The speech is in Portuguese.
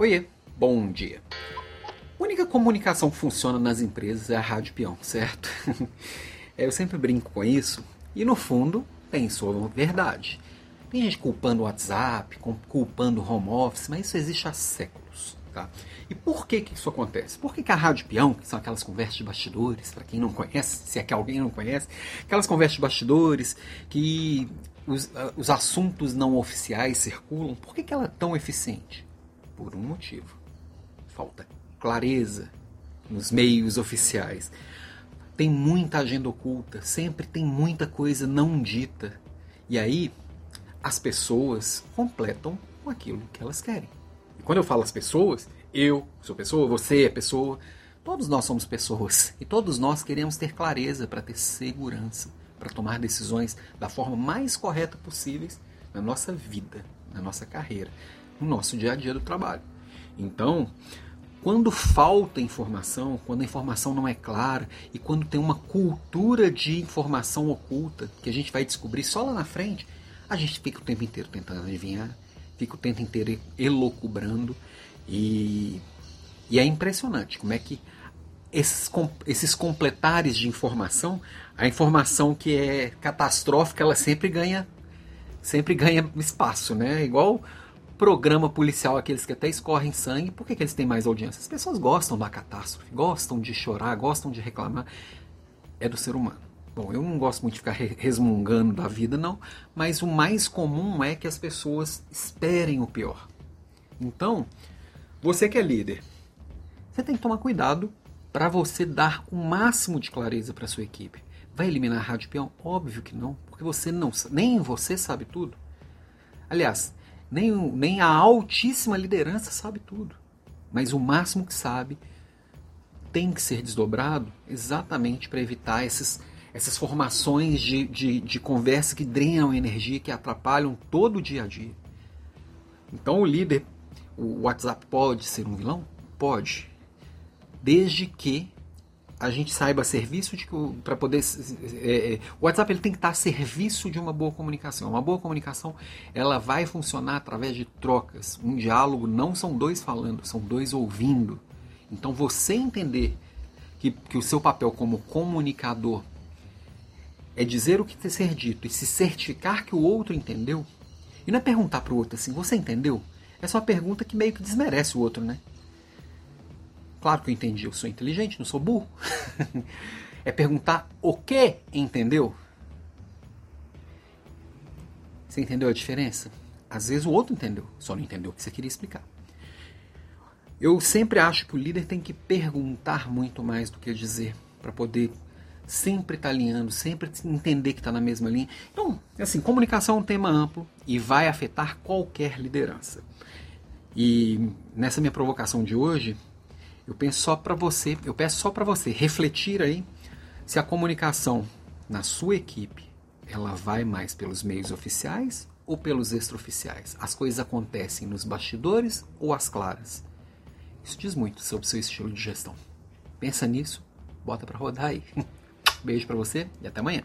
Oiê, bom dia. A única comunicação que funciona nas empresas é a rádio peão, certo? Eu sempre brinco com isso e no fundo tem sua verdade. Tem gente culpando o WhatsApp, culpando o home office, mas isso existe há séculos. Tá? E por que, que isso acontece? Por que, que a rádio peão, que são aquelas conversas de bastidores, para quem não conhece, se é que alguém não conhece, aquelas conversas de bastidores que os, os assuntos não oficiais circulam, por que, que ela é tão eficiente? Por um motivo: falta clareza nos meios oficiais. Tem muita agenda oculta, sempre tem muita coisa não dita. E aí as pessoas completam com aquilo que elas querem. E quando eu falo as pessoas, eu sou pessoa, você é pessoa, todos nós somos pessoas e todos nós queremos ter clareza para ter segurança, para tomar decisões da forma mais correta possível na nossa vida, na nossa carreira no nosso dia a dia do trabalho. Então, quando falta informação, quando a informação não é clara e quando tem uma cultura de informação oculta que a gente vai descobrir só lá na frente, a gente fica o tempo inteiro tentando adivinhar, fica o tempo inteiro elocubrando e, e é impressionante como é que esses, esses completares de informação, a informação que é catastrófica, ela sempre ganha sempre ganha espaço, né? Igual programa policial, aqueles que até escorrem sangue, por que, que eles têm mais audiência? As pessoas gostam da catástrofe, gostam de chorar, gostam de reclamar. É do ser humano. Bom, eu não gosto muito de ficar resmungando da vida, não, mas o mais comum é que as pessoas esperem o pior. Então, você que é líder, você tem que tomar cuidado para você dar o máximo de clareza para sua equipe. Vai eliminar a rádio peão? Óbvio que não, porque você não, nem você sabe tudo. Aliás, nem, nem a altíssima liderança sabe tudo. Mas o máximo que sabe tem que ser desdobrado exatamente para evitar esses, essas formações de, de, de conversa que drenam energia, que atrapalham todo o dia a dia. Então o líder, o WhatsApp pode ser um vilão? Pode. Desde que a gente saiba serviço de para poder é, é, o WhatsApp ele tem que estar a serviço de uma boa comunicação. Uma boa comunicação ela vai funcionar através de trocas. Um diálogo não são dois falando, são dois ouvindo. Então você entender que, que o seu papel como comunicador é dizer o que tem ser dito e se certificar que o outro entendeu. E não é perguntar para o outro assim, você entendeu? É uma pergunta que meio que desmerece o outro, né? Claro que eu entendi, eu sou inteligente, não sou burro. é perguntar o que entendeu. Você entendeu a diferença? Às vezes o outro entendeu, só não entendeu o que você queria explicar. Eu sempre acho que o líder tem que perguntar muito mais do que dizer, para poder sempre estar tá alinhando, sempre entender que está na mesma linha. Então, assim, comunicação é um tema amplo e vai afetar qualquer liderança. E nessa minha provocação de hoje, eu penso só para você, eu peço só para você refletir aí se a comunicação na sua equipe ela vai mais pelos meios oficiais ou pelos extraoficiais. As coisas acontecem nos bastidores ou às claras. Isso diz muito sobre o seu estilo de gestão. Pensa nisso, bota para rodar aí. Beijo para você e até amanhã.